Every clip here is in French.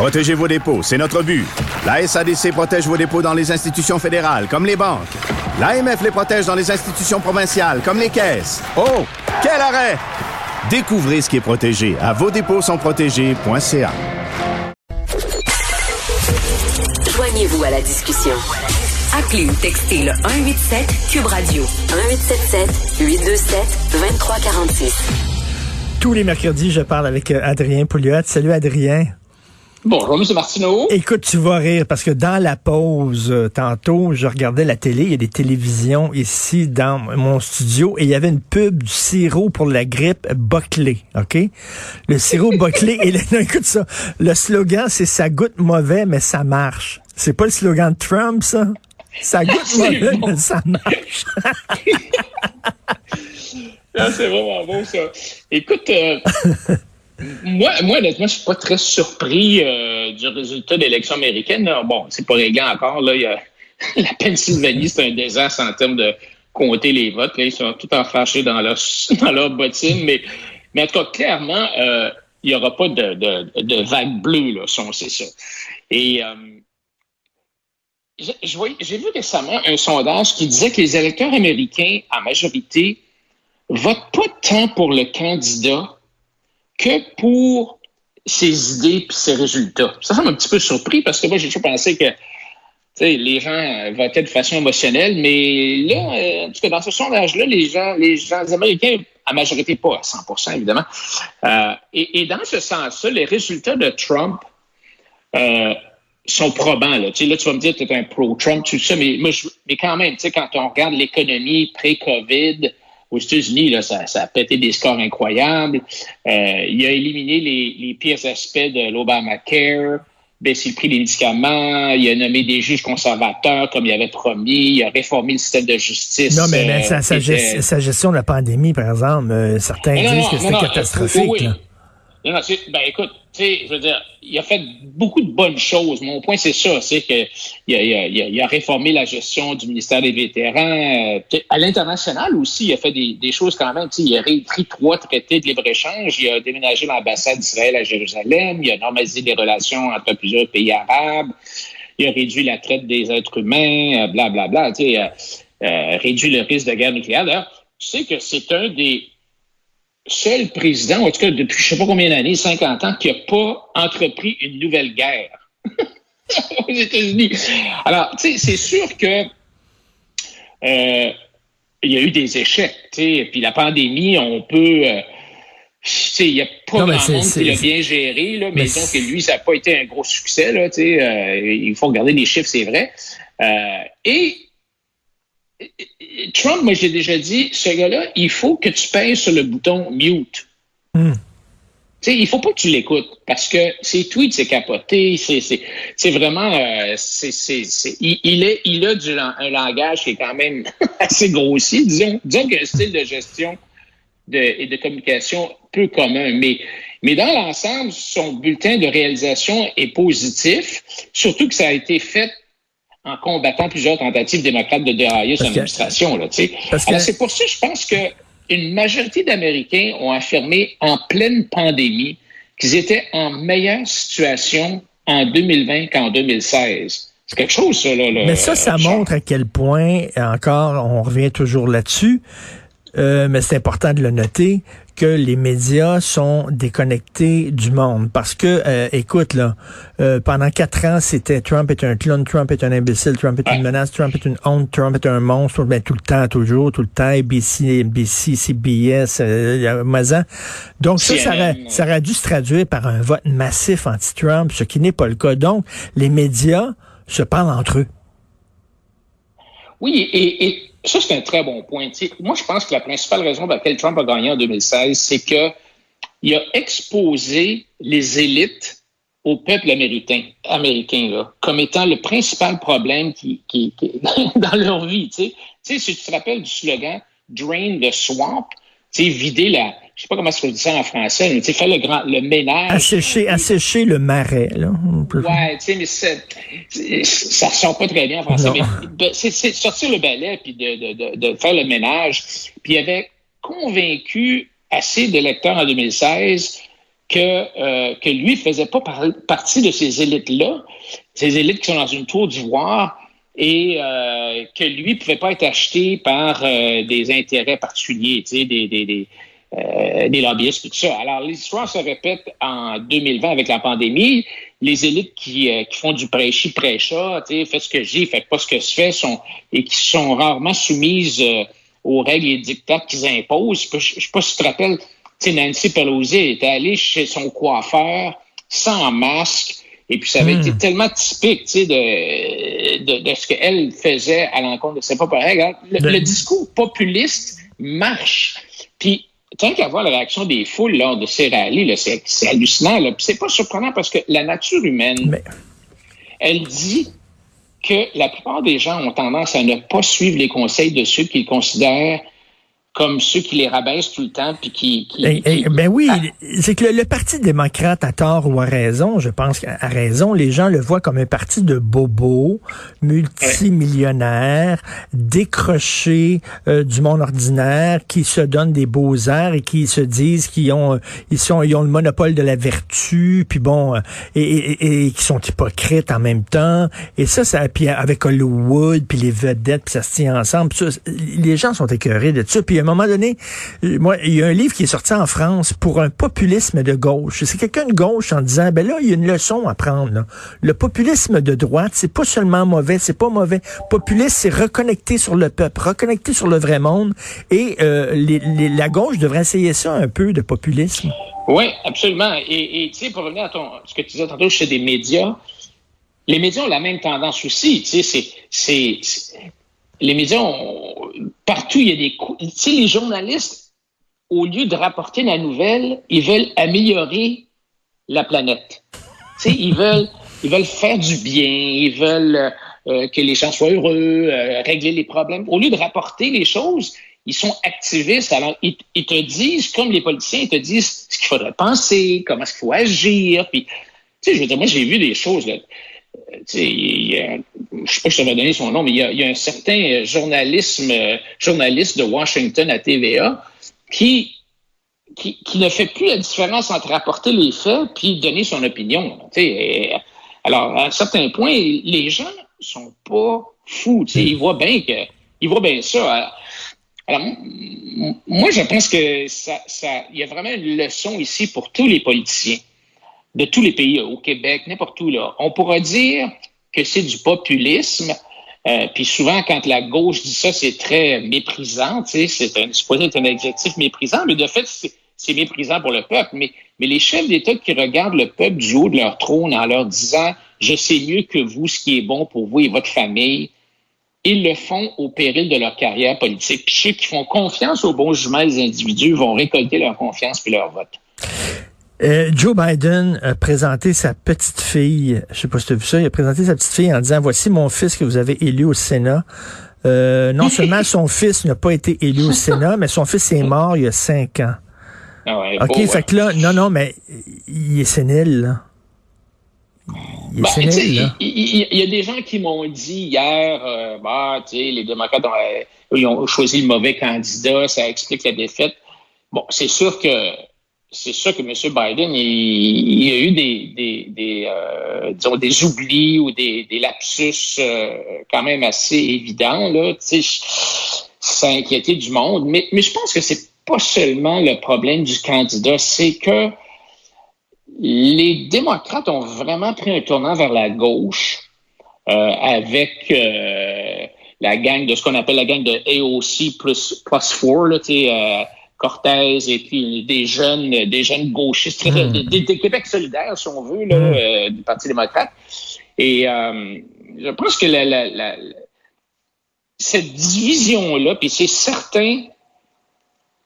Protégez vos dépôts, c'est notre but. La SADC protège vos dépôts dans les institutions fédérales, comme les banques. L'AMF les protège dans les institutions provinciales, comme les caisses. Oh, quel arrêt! Découvrez ce qui est protégé à vos dépôts sont protégés.ca. Joignez-vous à la discussion. Appelez ou textez le 187 Cube Radio 1877 827 2346. Tous les mercredis, je parle avec euh, Adrien Pouliot. Salut Adrien. Bonjour, M. Martineau. Écoute, tu vas rire parce que dans la pause, euh, tantôt, je regardais la télé. Il y a des télévisions ici dans mon studio et il y avait une pub du sirop pour la grippe Buckley. OK? Le sirop Buckley. Et là, écoute ça. Le slogan, c'est ça goûte mauvais, mais ça marche. C'est pas le slogan de Trump, ça? Ça goûte mauvais, mais ça marche. Ah, c'est vraiment bon, ça. Écoute, euh, moi, moi, honnêtement, je suis pas très surpris euh, du résultat de l'élection américaine. Bon, c'est pas réglé encore. Là, la Pennsylvanie, c'est un désastre en termes de compter les votes. Là, ils sont tout enfâchés dans leur, dans leur bottine. Mais, mais en tout cas, clairement, euh, il n'y aura pas de, de, de, vague bleue, là, si on sait ça. Et euh, j'ai vu récemment un sondage qui disait que les électeurs américains, en majorité, votent pas tant pour le candidat que pour ses idées et ses résultats. Ça, ça m'a un petit peu surpris parce que moi, j'ai toujours pensé que les gens votaient de façon émotionnelle, mais là, euh, en tout cas, dans ce sondage-là, les gens, les gens américains, à majorité pas à 100% évidemment, euh, et, dans ce sens-là, les résultats de Trump euh, sont probants. Là. Tu vas me dire que tu es un pro-Trump, tout ça, mais, moi, mais quand même, quand on regarde l'économie pré-COVID, aux États-Unis, là, ça, ça, a pété des scores incroyables. Euh, il a éliminé les, les pires aspects de l'Obamacare, baissé le prix des médicaments, il a nommé des juges conservateurs comme il avait promis, il a réformé le système de justice. Non, mais, mais sa, sa, était... sa, gestion de la pandémie, par exemple, euh, certains disent non, que c'était catastrophique. Oui. Non, non, ben écoute, sais, je veux dire, il a fait beaucoup de bonnes choses. Mon point, c'est ça, c'est qu'il a, il a, il a, réformé la gestion du ministère des vétérans. À l'international aussi, il a fait des, des choses quand même. Tu sais, il a réécrit trois traités de libre-échange. Il a déménagé l'ambassade d'Israël à Jérusalem. Il a normalisé les relations entre plusieurs pays arabes. Il a réduit la traite des êtres humains, blablabla. Bla, bla, tu sais, euh, réduit le risque de guerre nucléaire. D'ailleurs, tu sais que c'est un des seul président, en tout cas depuis je ne sais pas combien d'années, 50 ans, qui n'a pas entrepris une nouvelle guerre aux États-Unis. Alors, tu sais, c'est sûr que euh, il y a eu des échecs, tu sais, puis la pandémie, on peut... Euh, il n'y a pas non, grand monde qui l'a bien géré, là, mais, mais disons que lui, ça n'a pas été un gros succès. Là, euh, il faut regarder les chiffres, c'est vrai. Euh, et Trump, moi, j'ai déjà dit, ce gars-là, il faut que tu pèses sur le bouton mute. Mm. sais, il faut pas que tu l'écoutes parce que ses tweets, c'est capoté, c'est vraiment, euh, c'est il, il, est, il a du, un langage qui est quand même assez grossier, disons, disons qu'il a un style de gestion de, et de communication peu commun, mais mais dans l'ensemble, son bulletin de réalisation est positif, surtout que ça a été fait en combattant plusieurs tentatives démocrates de dérailler son administration. Là, Parce que... c'est pour ça que je pense que une majorité d'Américains ont affirmé en pleine pandémie qu'ils étaient en meilleure situation en 2020 qu'en 2016. C'est quelque chose, ça. Là, Mais ça, ça montre à quel point, encore, on revient toujours là-dessus, euh, mais c'est important de le noter, que les médias sont déconnectés du monde. Parce que, euh, écoute, là, euh, pendant quatre ans, c'était Trump est un clone, Trump est un imbécile, Trump est une menace, Trump est une honte, Trump est un monstre, ben, tout le temps, toujours, tout le temps, ABC, NBC, CBS, euh, Mazan. Donc, ça, ça aurait, ça aurait dû se traduire par un vote massif anti-Trump, ce qui n'est pas le cas. Donc, les médias se parlent entre eux. Oui, et, ça, c'est un très bon point. moi, je pense que la principale raison pour laquelle Trump a gagné en 2016, c'est qu'il a exposé les élites au peuple américain, américain là, comme étant le principal problème qui, qui, qui dans leur vie. Tu sais, si tu te rappelles du slogan Drain the Swamp, vider la, je sais pas comment se dit ça en français, mais tu sais, faire le grand, le ménage. Assécher, assécher le marais, là. Ouais, tu sais, mais ça ressort pas très bien en français, mais c'est sortir le balai puis de, de, de, faire le ménage. Puis il avait convaincu assez d'électeurs en 2016 que, euh, que lui faisait pas partie de ces élites-là, ces élites qui sont dans une tour d'ivoire et euh, que lui pouvait pas être acheté par euh, des intérêts particuliers, tu sais, des, des, des, euh, des lobbyistes, tout ça. Alors, l'histoire se répète en 2020 avec la pandémie. Les élites qui, qui font du prêchi prêcha, tu sais, fais ce que j'ai, fais pas ce que je fais, sont, et qui sont rarement soumises aux règles et dictats qu'ils imposent. Je ne sais pas si tu te rappelles, Nancy Pelosi était allée chez son coiffeur sans masque, et puis ça avait hmm. été tellement typique de, de, de, ce qu'elle faisait à l'encontre de ses propres règles. Le, discours populiste marche. Puis tant qu'à voir la réaction des foules lors de ces rallyes, c'est hallucinant. Là. c'est pas surprenant parce que la nature humaine, elle dit que la plupart des gens ont tendance à ne pas suivre les conseils de ceux qu'ils considèrent comme ceux qui les rabaissent tout le temps puis qui, qui, eh, eh, ben oui, ah. c'est que le, Parti démocrate a tort ou a raison, je pense qu'à raison, les gens le voient comme un parti de bobos, multimillionnaires, décrochés euh, du monde ordinaire, qui se donnent des beaux airs et qui se disent qu'ils ont ils sont ils ont le monopole de la vertu, puis bon euh, et, et, et, qui sont hypocrites en même temps. Et ça, ça puis avec Hollywood puis les vedettes, puis ça se tient ensemble. les gens sont écœurés de ça. Puis à un moment donné, moi, il y a un livre qui est sorti en France pour un populisme de gauche. C'est quelqu'un de gauche en disant, ben là, il y a une leçon à prendre. Le populisme de droite, c'est pas seulement mauvais, c'est pas mauvais. Populisme, c'est reconnecter sur le peuple, reconnecter sur le vrai monde. Et euh, la gauche devrait essayer ça un peu de populisme. Oui, absolument. Et tu sais, pour revenir à ton, ce que tu disais tantôt chez des médias, les médias ont la même tendance aussi. Tu sais, c'est les médias ont, partout, il y a des Tu sais, les journalistes, au lieu de rapporter la nouvelle, ils veulent améliorer la planète. Tu sais, ils veulent, ils veulent faire du bien, ils veulent euh, que les gens soient heureux, euh, régler les problèmes. Au lieu de rapporter les choses, ils sont activistes. Alors, ils, te disent, comme les politiciens, ils te disent ce qu'il faudrait penser, comment est-ce qu'il faut agir. Puis, tu sais, je veux dire, moi, j'ai vu des choses. Là je sais pas si je t'avais donné son nom, mais il y a, un certain journalisme, journaliste de Washington à TVA qui, qui, ne fait plus la différence entre rapporter les faits puis donner son opinion. alors, à un certain point, les gens sont pas fous. Ils voient bien que, ils voient bien ça. Alors, moi, je pense que ça, il y a vraiment une leçon ici pour tous les politiciens de tous les pays, au Québec, n'importe où. Là. On pourra dire que c'est du populisme. Euh, puis souvent, quand la gauche dit ça, c'est très méprisant. C'est un, adjectif méprisant, mais de fait, c'est méprisant pour le peuple. Mais, mais les chefs d'État qui regardent le peuple du haut de leur trône en leur disant Je sais mieux que vous ce qui est bon pour vous et votre famille, ils le font au péril de leur carrière politique. Puis ceux qui font confiance au bon jugement des individus vont récolter leur confiance puis leur vote. Euh, Joe Biden a présenté sa petite fille, je sais pas si tu as vu ça, il a présenté sa petite fille en disant voici mon fils que vous avez élu au Sénat. Euh, non seulement son fils n'a pas été élu au Sénat, mais son fils est mort il y a cinq ans. Ah ouais, OK, fait que là, non, non, mais il est sénile, là. Il, ben, sénile, là. Il, y a des gens qui m'ont dit hier, euh, bah, tu sais, les démocrates ont, ils ont choisi le mauvais candidat, ça explique la défaite. Bon, c'est sûr que c'est ça que M. Biden, il, il, a eu des, des, des euh, disons, des oublis ou des, des lapsus euh, quand même assez évidents. Là, inquiété du monde. Mais, mais je pense que c'est pas seulement le problème du candidat, c'est que les démocrates ont vraiment pris un tournant vers la gauche euh, avec euh, la gang de ce qu'on appelle la gang de AOC plus, plus 4, là, sais, Cortez et puis des jeunes, des jeunes gauchistes, hmm. des, Québec solidaire, si on veut, là, hmm. euh, du Parti démocrate. Et euh, je pense que la, la, la, cette division-là, puis c'est certain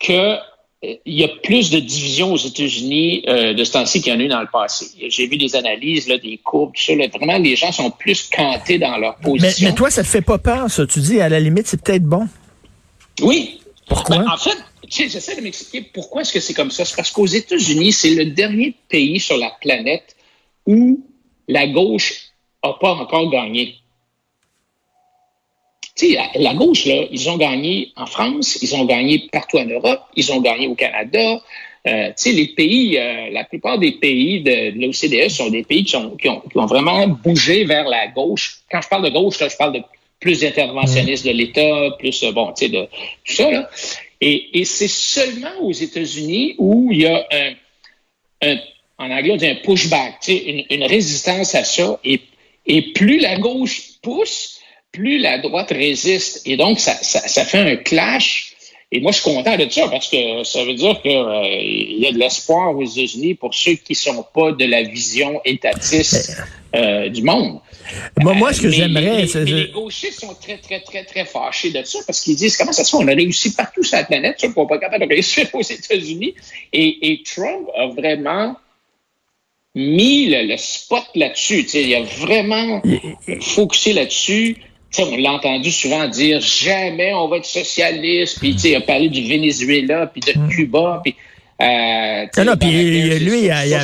que euh, il y a plus de divisions aux États-Unis de ce temps-ci qu'il y en a eu dans le passé. J'ai vu des analyses, là, des courbes, tout ça. vraiment, les gens sont plus cantés dans leur position. Mais, mais toi, ça te fait pas peur, ça? Tu dis, à la limite, c'est peut-être bon. Oui. Ben, en fait, j'essaie de m'expliquer pourquoi est-ce que c'est comme ça. C'est parce qu'aux États-Unis, c'est le dernier pays sur la planète où la gauche n'a pas encore gagné. La, gauche, là, ils ont gagné en France, ils ont gagné partout en Europe, ils ont gagné au Canada, euh, les pays, euh, la plupart des pays de, l'OCDE sont des pays qui, ont, qui, ont, vraiment bougé vers la gauche. Quand je parle de gauche, je parle de plus d'interventionnistes de l'État, plus, euh, bon, tu sais, de tout ça, là. Et, et c'est seulement aux États-Unis où il y a un, en anglais, on dit un pushback, tu sais, une, résistance à ça. Et, et plus la gauche pousse, plus la droite résiste. Et donc, ça, ça fait un clash et moi, je suis content de ça parce que ça veut dire qu'il euh, y a de l'espoir aux États-Unis pour ceux qui ne sont pas de la vision étatiste euh, du monde. Moi, moi ce que j'aimerais... Les, les, gauchistes sont très, très, très, très fâchés de ça parce qu'ils disent comment ça se fait, on a réussi partout sur la planète, qu'on n'est pas capable de réussir aux États-Unis. Et, et, Trump a vraiment mis le, le spot là-dessus. Il a vraiment focusé là-dessus on l'a entendu souvent dire jamais on va être socialiste, puis il a parlé du Venezuela, puis de mm. Cuba, puis euh, non, puis lui, il a, il, a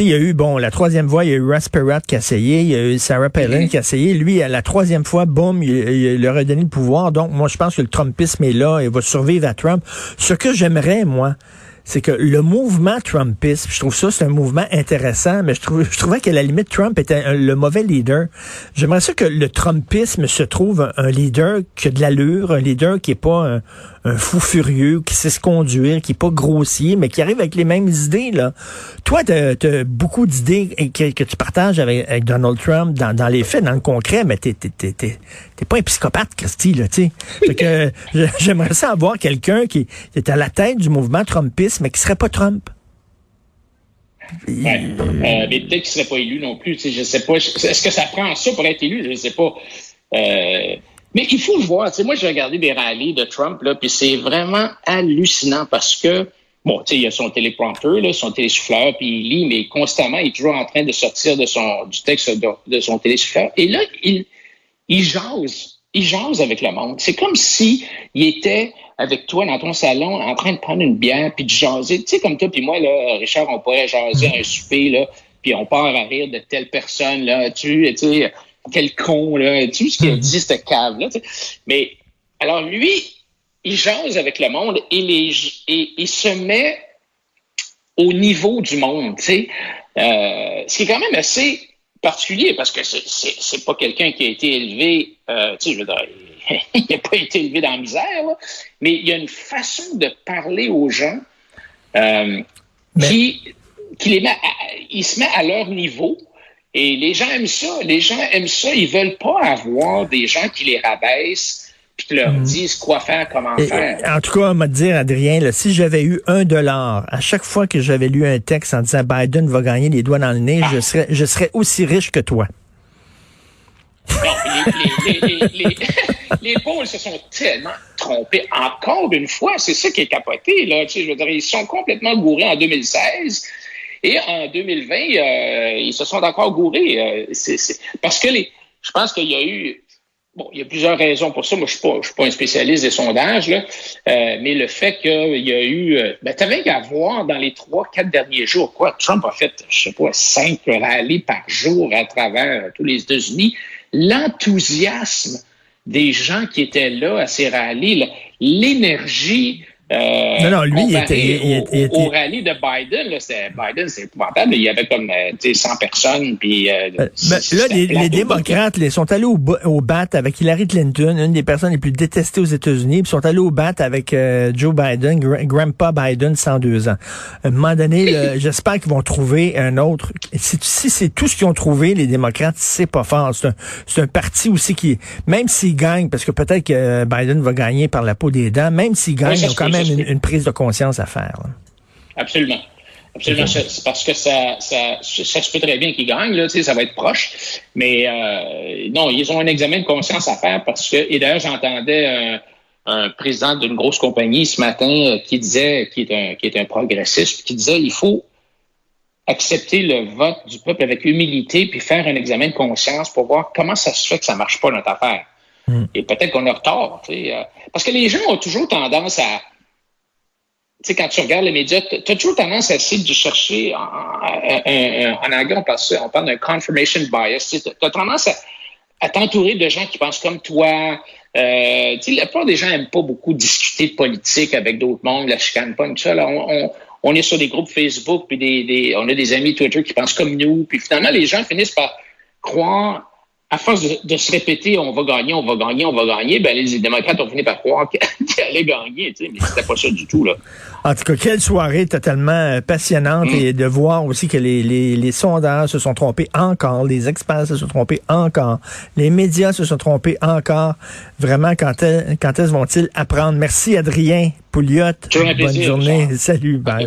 il y a eu, bon, la troisième fois, il y a eu Russ Perot qui a essayé, il y a eu Sarah Palin mm-hmm. qui a essayé. Lui, à la troisième fois, boum, il, il, leur a donné le pouvoir. Donc, moi, je pense que le Trumpisme est là, il va survivre à Trump. Ce que j'aimerais, moi, c'est que le mouvement Trumpiste, je trouve ça, c'est un mouvement intéressant, mais je, trouve, je trouvais qu'à la limite, Trump était le mauvais leader. J'aimerais ça que le Trumpisme se trouve un, leader qui a de l'allure, un leader qui est pas un, un fou furieux qui sait se conduire, qui est pas grossier, mais qui arrive avec les mêmes idées. Là. Toi, tu as, beaucoup d'idées que, que, tu partages avec, Donald Trump dans, dans, les faits, dans le concret, mais t'es t'es pas un psychopathe, Christy, là, tu sais. que j'aimerais ça avoir quelqu'un qui, est à la tête du mouvement Trumpiste, mais qui serait pas Trump. Ouais. Euh, mais peut-être qu'il serait pas élu non plus. Je sais pas. Est-ce que ça prend ça pour être élu? Je sais pas. Euh, mais il faut le voir. Tu moi, j'ai regardé des rallyes de Trump, là, puis c'est vraiment hallucinant parce que, bon, tu sais, il a son téléprompteur, là, son télésouffleur, puis il lit, mais constamment, il est toujours en train de sortir de son, du texte de, son télésouffleur. Et là, il, il jase. Il jase avec le monde. C'est comme si il était avec toi dans ton salon en train de prendre une bière puis de jaser. Tu sais, comme toi puis moi, là, Richard, on pourrait jaser un souper, là, puis on part à rire de telle personne, là, tu sais, quel con, là, tu sais ce qu'il a dit, cette cave-là. Mais alors lui, il jase avec le monde et, les, et il se met au niveau du monde, tu sais? Euh, ce qui est quand même assez particulier parce que c'est pas quelqu'un qui a été élevé, euh, tu sais, je veux dire, il n'a pas été élevé dans la misère, là, mais il y a une façon de parler aux gens euh, qui, qui les met il se met à leur niveau et les gens aiment ça. Les gens aiment ça. Ils veulent pas avoir des gens qui les rabaissent qui leur mhm. disent quoi faire, comment faire. En tout cas, on m'a dire, Adrien, là, si j'avais eu un dollar à chaque fois que j'avais lu un texte en disant Biden va gagner les doigts dans le nez, je ah. serais, je serais aussi riche que toi. Non, les, les, les, les, pauvres se sont tellement trompés. Encore une fois, c'est ça qui est capoté. Là. Tu sais, je veux dire, ils sont complètement gourés en 2016. Et en 2020, euh, ils se sont encore gourés. Euh, parce que les, je pense qu'il y a eu Bon, il y a plusieurs raisons pour ça. Moi, je suis, suis, pas un spécialiste des sondages, là, euh, mais le fait qu'il y a eu... Euh, ben, tu avais qu'à voir dans les trois, quatre derniers jours, quoi, Trump a fait, je sais pas, cinq rallyes par jour à travers tous les États-Unis. L'enthousiasme des gens qui étaient là à ces rallyes, l'énergie euh, non, non, lui, il était, au, au, rallye de Biden, là, Biden, c'est épouvantable. Il y avait comme 100 euh, personnes. Puis, euh, ben, là, les, démocrates ils sont allés au, au bat avec Hillary Clinton, une des personnes les plus détestées aux États-Unis, puis sont allés au bat avec Joe Biden, Grandpa Biden, 102 ans. À un moment donné, j'espère qu'ils vont trouver un autre. Si, si c'est tout ce qu'ils ont trouvé, les démocrates, c'est pas fort. C'est un, un, parti aussi qui, même s'ils gagnent, parce que peut-être que Biden va gagner par la peau des dents, même s'ils gagnent, ils ont quand même une, prise de conscience à faire. Absolument. Absolument. C'est parce que ça, ça, ça, se peut très bien qu'ils gagnent, là, ça va être proche. Mais euh, non, ils ont un examen de conscience à faire parce que, et d'ailleurs, j'entendais un, un, président d'une grosse compagnie ce matin euh, qui disait, qui est un, qui est un progressiste, qui disait il faut accepter le vote du peuple avec humilité puis faire un examen de conscience pour voir comment ça se fait que ça marche pas notre affaire. Hmm. Et peut-être qu'on a tort. Euh, parce que les gens ont toujours tendance à. Sais, quand tu regardes les médias, tu as toujours tendance à essayer de chercher. En, en, anglais, on parle, on parle d'un confirmation bias. Tu as tendance à, t'entourer de gens qui pensent comme toi. Euh, la plupart des gens n'aiment pas beaucoup discuter de politique avec d'autres mondes, la chicane pas, tout ça. On, est sur des groupes Facebook, puis des, on a des amis Twitter qui pensent comme nous, puis finalement, les gens finissent par croire à force de, se répéter, on va gagner, on va gagner, on va gagner, ben les démocrates ont fini par croire qu'ils allaient gagner, tu sais, mais c'était pas ça du tout, là. En tout cas, quelle soirée totalement euh, passionnante mm. et de voir aussi que les, les, les, sondages se sont trompés encore, les experts se sont trompés encore, les médias se sont trompés encore. Vraiment, quand, quand est-ce vont-ils apprendre? Merci Adrien Pouliot. Bonne journée. Salut. bye.